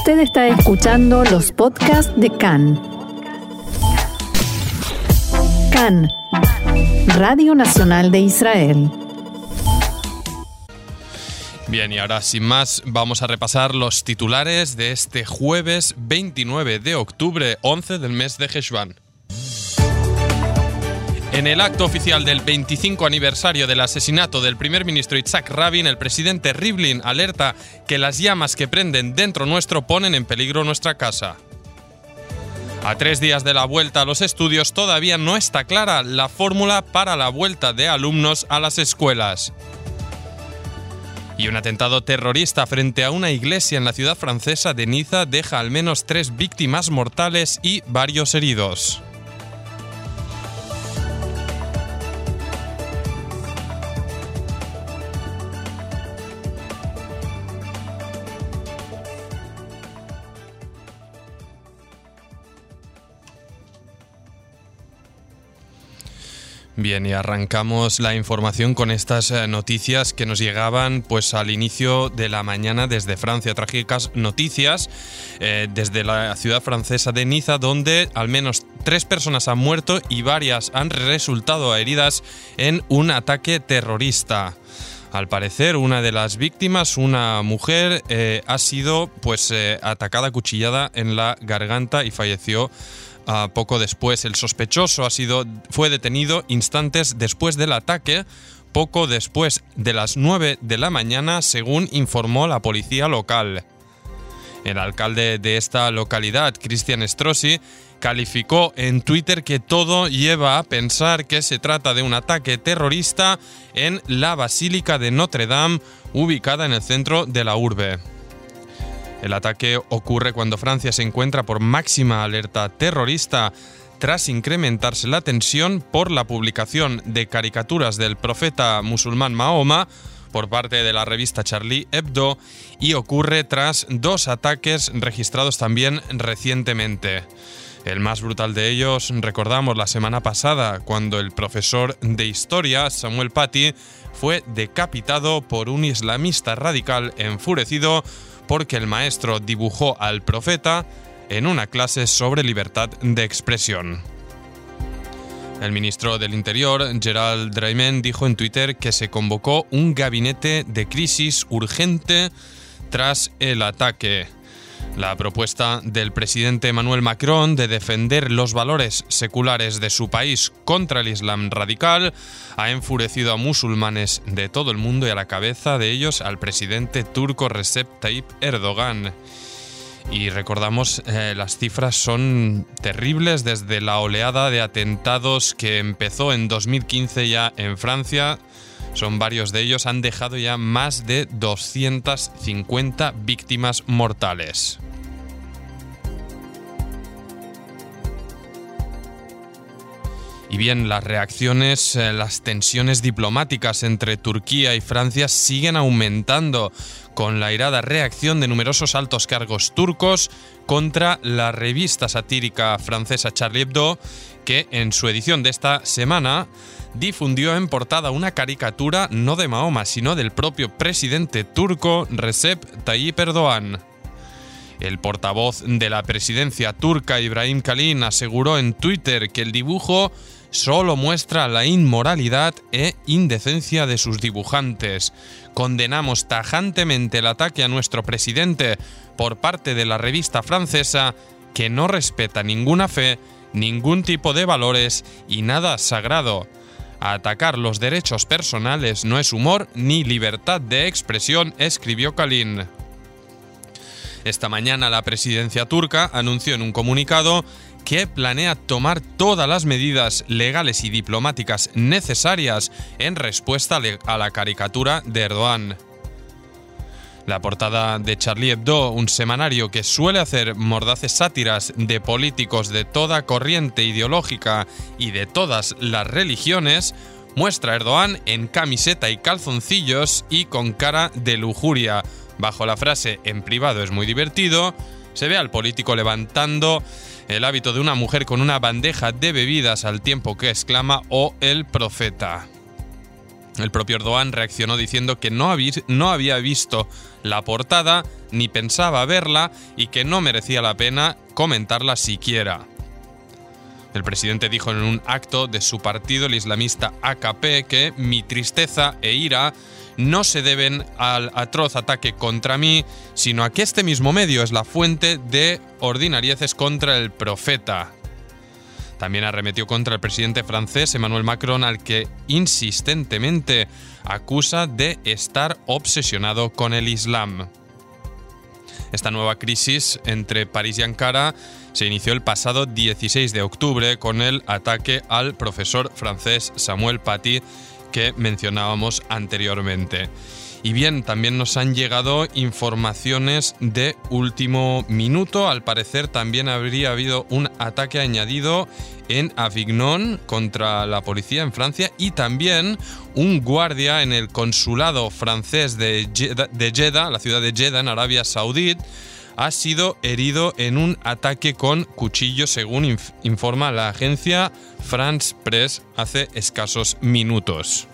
Usted está escuchando los podcasts de CAN. CAN, Radio Nacional de Israel. Bien, y ahora sin más vamos a repasar los titulares de este jueves 29 de octubre, 11 del mes de Heshvan. En el acto oficial del 25 aniversario del asesinato del primer ministro Itzhak Rabin, el presidente Rivlin alerta que las llamas que prenden dentro nuestro ponen en peligro nuestra casa. A tres días de la vuelta a los estudios todavía no está clara la fórmula para la vuelta de alumnos a las escuelas. Y un atentado terrorista frente a una iglesia en la ciudad francesa de Niza deja al menos tres víctimas mortales y varios heridos. Bien, y arrancamos la información con estas eh, noticias que nos llegaban pues al inicio de la mañana desde Francia. Trágicas noticias eh, desde la ciudad francesa de Niza, donde al menos tres personas han muerto y varias han resultado heridas en un ataque terrorista. Al parecer, una de las víctimas, una mujer, eh, ha sido pues atacada, cuchillada en la garganta y falleció poco después, el sospechoso ha sido, fue detenido instantes después del ataque, poco después de las 9 de la mañana, según informó la policía local. El alcalde de esta localidad, Cristian Strossi, calificó en Twitter que todo lleva a pensar que se trata de un ataque terrorista en la Basílica de Notre Dame, ubicada en el centro de la urbe. El ataque ocurre cuando Francia se encuentra por máxima alerta terrorista tras incrementarse la tensión por la publicación de caricaturas del profeta musulmán Mahoma por parte de la revista Charlie Hebdo y ocurre tras dos ataques registrados también recientemente. El más brutal de ellos, recordamos la semana pasada, cuando el profesor de historia, Samuel Paty, fue decapitado por un islamista radical enfurecido porque el maestro dibujó al profeta en una clase sobre libertad de expresión. El ministro del Interior, Gerald Draimen, dijo en Twitter que se convocó un gabinete de crisis urgente tras el ataque. La propuesta del presidente Emmanuel Macron de defender los valores seculares de su país contra el Islam radical ha enfurecido a musulmanes de todo el mundo y a la cabeza de ellos al presidente turco Recep Tayyip Erdogan. Y recordamos, eh, las cifras son terribles desde la oleada de atentados que empezó en 2015 ya en Francia. Son varios de ellos, han dejado ya más de 250 víctimas mortales. Y bien, las reacciones, eh, las tensiones diplomáticas entre Turquía y Francia siguen aumentando con la irada reacción de numerosos altos cargos turcos contra la revista satírica francesa Charlie Hebdo, que en su edición de esta semana difundió en portada una caricatura no de Mahoma, sino del propio presidente turco Recep Tayyip Erdogan. El portavoz de la presidencia turca Ibrahim Kalin aseguró en Twitter que el dibujo solo muestra la inmoralidad e indecencia de sus dibujantes. Condenamos tajantemente el ataque a nuestro presidente por parte de la revista francesa que no respeta ninguna fe, ningún tipo de valores y nada sagrado. Atacar los derechos personales no es humor ni libertad de expresión, escribió Kalin. Esta mañana la presidencia turca anunció en un comunicado que planea tomar todas las medidas legales y diplomáticas necesarias en respuesta a la caricatura de Erdogan. La portada de Charlie Hebdo, un semanario que suele hacer mordaces sátiras de políticos de toda corriente ideológica y de todas las religiones, muestra a Erdogan en camiseta y calzoncillos y con cara de lujuria. Bajo la frase en privado es muy divertido, se ve al político levantando el hábito de una mujer con una bandeja de bebidas al tiempo que exclama o el profeta. El propio Erdogan reaccionó diciendo que no, había visto la portada ni pensaba verla y que no merecía la pena comentarla siquiera. El presidente dijo en un acto de su partido, el islamista AKP, que mi tristeza e ira no se deben al atroz ataque contra mí, sino a que este mismo medio es la fuente de ordinarieces contra el profeta. También arremetió contra el presidente francés Emmanuel Macron, al que insistentemente acusa de estar obsesionado con el Islam. Esta nueva crisis entre París y Ankara se inició el pasado 16 de octubre con el ataque al profesor francés Samuel Paty que mencionábamos anteriormente. Y bien, también nos han llegado informaciones de último minuto. Al parecer también habría habido un ataque añadido en Avignon contra la policía en Francia y también un guardia en el consulado francés de Jeddah, la ciudad de Jeddah en Arabia Saudí, ha sido herido en un ataque con cuchillo según informa la agencia France Press hace escasos minutos.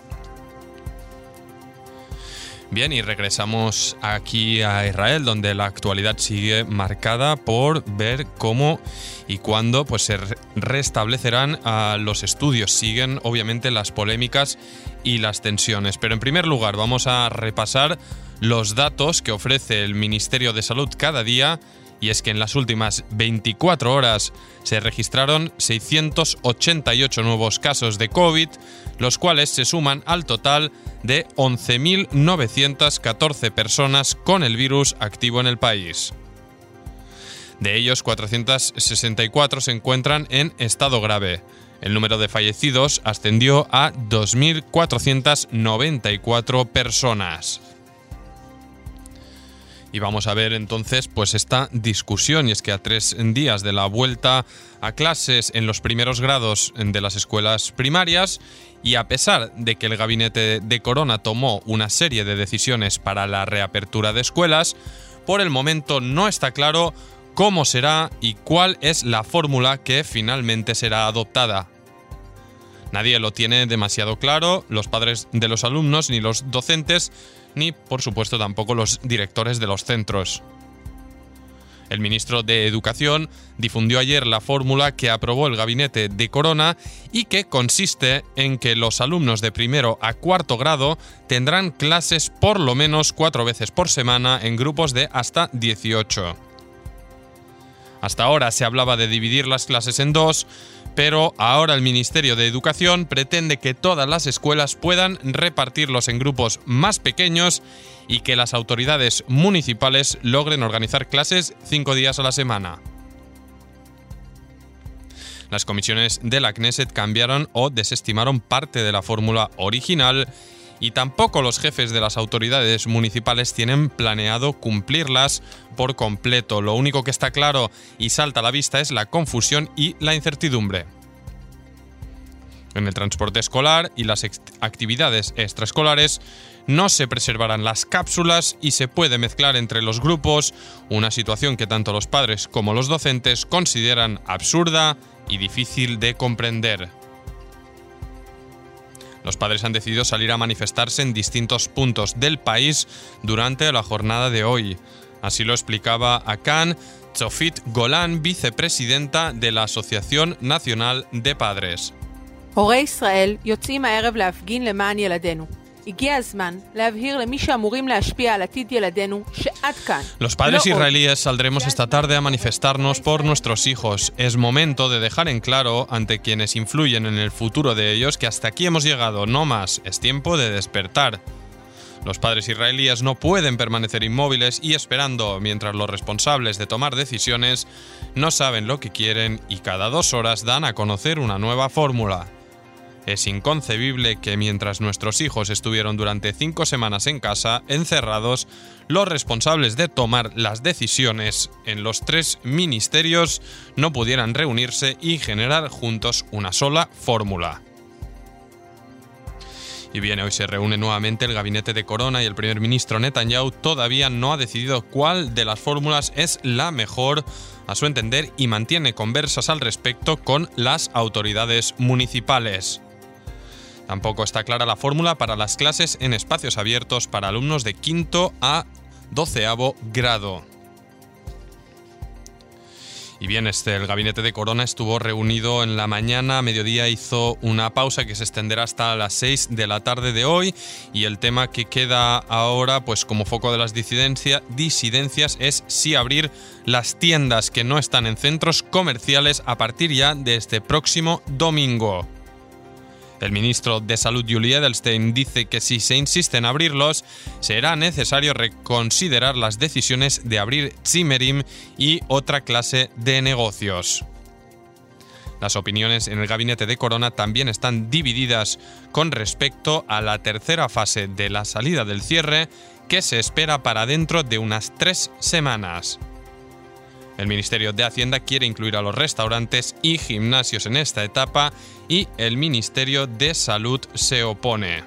Bien, y regresamos aquí a Israel, donde la actualidad sigue marcada por ver cómo y cuándo pues, se restablecerán los estudios. Siguen, obviamente, las polémicas y las tensiones. Pero en primer lugar, vamos a repasar los datos que ofrece el Ministerio de Salud cada día y es que en las últimas 24 horas se registraron 688 nuevos casos de COVID, los cuales se suman al total de 11.914 personas con el virus activo en el país. De ellos, 464 se encuentran en estado grave. El número de fallecidos ascendió a 2.494 personas. Y vamos a ver entonces pues esta discusión y es que a tres días de la vuelta a clases en los primeros grados de las escuelas primarias y a pesar de que el gabinete de Corona tomó una serie de decisiones para la reapertura de escuelas, por el momento no está claro cómo será y cuál es la fórmula que finalmente será adoptada. Nadie lo tiene demasiado claro, los padres de los alumnos ni los docentes ni por supuesto tampoco los directores de los centros. El ministro de Educación difundió ayer la fórmula que aprobó el gabinete de Corona y que consiste en que los alumnos de primero a cuarto grado tendrán clases por lo menos cuatro veces por semana en grupos de hasta 18. Hasta ahora se hablaba de dividir las clases en dos, pero ahora el Ministerio de Educación pretende que todas las escuelas puedan repartirlos en grupos más pequeños y que las autoridades municipales logren organizar clases cinco días a la semana. Las comisiones de la Knesset cambiaron o desestimaron parte de la fórmula original y tampoco los jefes de las autoridades municipales tienen planeado cumplirlas por completo. Lo único que está claro y salta a la vista es la confusión y la incertidumbre. En el transporte escolar y las actividades extraescolares no se preservarán las cápsulas y se puede mezclar entre los grupos, una situación que tanto los padres como los docentes consideran absurda y difícil de comprender. Los padres han decidido salir a manifestarse en distintos puntos del país durante la jornada de hoy. Así lo explicaba Akan Tzofit Golan, vicepresidenta de la Asociación Nacional de Padres. Los padres israelíes saldremos esta tarde a manifestarnos por nuestros hijos. Es momento de dejar en claro ante quienes influyen en el futuro de ellos que hasta aquí hemos llegado, no más, es tiempo de despertar. Los padres israelíes no pueden permanecer inmóviles y esperando mientras los responsables de tomar decisiones no saben lo que quieren y cada dos horas dan a conocer una nueva fórmula. Es inconcebible que mientras nuestros hijos estuvieron durante cinco semanas en casa, encerrados, los responsables de tomar las decisiones en los tres ministerios no pudieran reunirse y generar juntos una sola fórmula. Y bien, hoy se reúne nuevamente el gabinete de Corona y el primer ministro Netanyahu todavía no ha decidido cuál de las fórmulas es la mejor a su entender y mantiene conversas al respecto con las autoridades municipales. Tampoco está clara la fórmula para las clases en espacios abiertos para alumnos de quinto a doceavo grado. Y bien, este, el gabinete de Corona estuvo reunido en la mañana, a mediodía hizo una pausa que se extenderá hasta las 6 de la tarde de hoy y el tema que queda ahora, pues como foco de las disidencias, es si abrir las tiendas que no están en centros comerciales a partir ya de este próximo domingo. El ministro de Salud Julie Edelstein dice que si se insiste en abrirlos, será necesario reconsiderar las decisiones de abrir Zimmerim y otra clase de negocios. Las opiniones en el gabinete de Corona también están divididas con respecto a la tercera fase de la salida del cierre que se espera para dentro de unas tres semanas. El Ministerio de Hacienda quiere incluir a los restaurantes y gimnasios en esta etapa y el Ministerio de Salud se opone.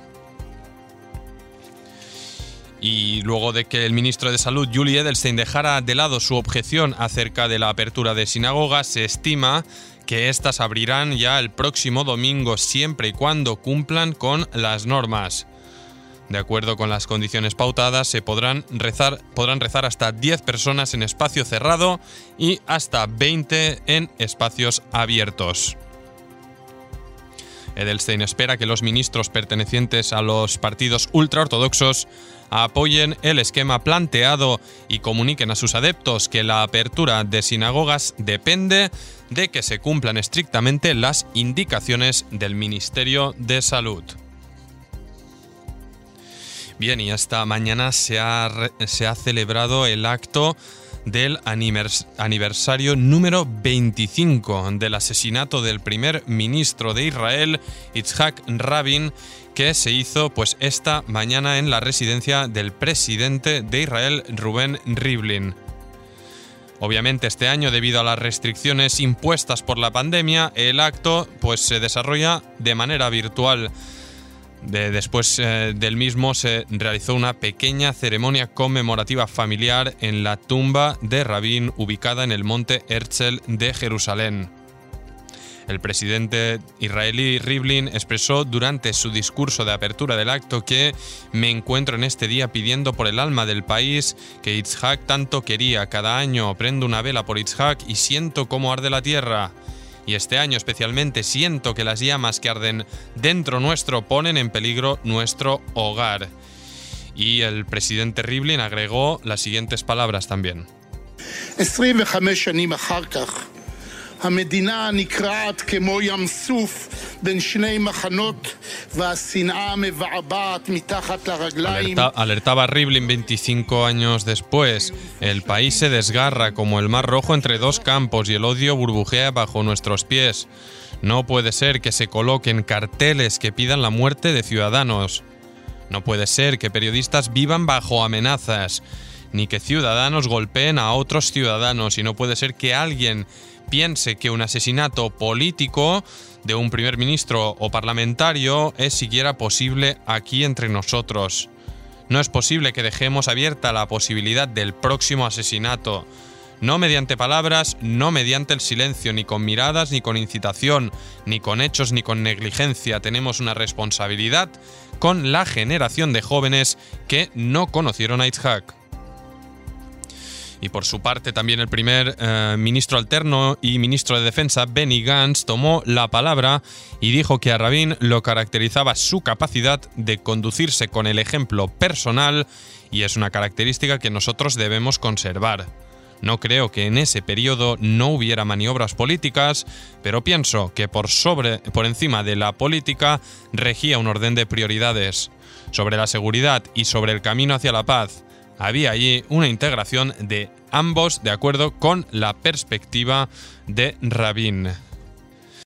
Y luego de que el ministro de Salud, Julie Edelstein, dejara de lado su objeción acerca de la apertura de sinagogas, se estima que éstas abrirán ya el próximo domingo siempre y cuando cumplan con las normas. De acuerdo con las condiciones pautadas, se podrán rezar, podrán rezar hasta 10 personas en espacio cerrado y hasta 20 en espacios abiertos. Edelstein espera que los ministros pertenecientes a los partidos ultraortodoxos apoyen el esquema planteado y comuniquen a sus adeptos que la apertura de sinagogas depende de que se cumplan estrictamente las indicaciones del Ministerio de Salud. Bien, y esta mañana se ha, se ha celebrado el acto del aniversario número 25 del asesinato del primer ministro de Israel, Itzhak Rabin, que se hizo pues esta mañana en la residencia del presidente de Israel, Rubén Rivlin. Obviamente este año, debido a las restricciones impuestas por la pandemia, el acto pues se desarrolla de manera virtual después eh, del mismo se realizó una pequeña ceremonia conmemorativa familiar en la tumba de Rabin ubicada en el monte Herzl de Jerusalén. El presidente israelí Rivlin expresó durante su discurso de apertura del acto que me encuentro en este día pidiendo por el alma del país que Itzhak tanto quería. Cada año prendo una vela por Itzhak y siento cómo arde la tierra y este año especialmente siento que las llamas que arden dentro nuestro ponen en peligro nuestro hogar. Y el presidente Rivlin agregó las siguientes palabras también. 25 alertaba Rivlin 25 años después. El país se desgarra como el mar rojo entre dos campos y el odio burbujea bajo nuestros pies. No puede ser que se coloquen carteles que pidan la muerte de ciudadanos. No puede ser que periodistas vivan bajo amenazas, ni que ciudadanos golpeen a otros ciudadanos, y no puede ser que alguien piense que un asesinato político de un primer ministro o parlamentario es siquiera posible aquí entre nosotros. No es posible que dejemos abierta la posibilidad del próximo asesinato. No mediante palabras, no mediante el silencio, ni con miradas, ni con incitación, ni con hechos, ni con negligencia. Tenemos una responsabilidad con la generación de jóvenes que no conocieron a Itzhak. Y por su parte, también el primer eh, ministro alterno y ministro de Defensa, Benny Gantz, tomó la palabra y dijo que a Rabin lo caracterizaba su capacidad de conducirse con el ejemplo personal y es una característica que nosotros debemos conservar. No creo que en ese periodo no hubiera maniobras políticas, pero pienso que por sobre por encima de la política regía un orden de prioridades sobre la seguridad y sobre el camino hacia la paz había allí una integración de ambos de acuerdo con la perspectiva de Rabin.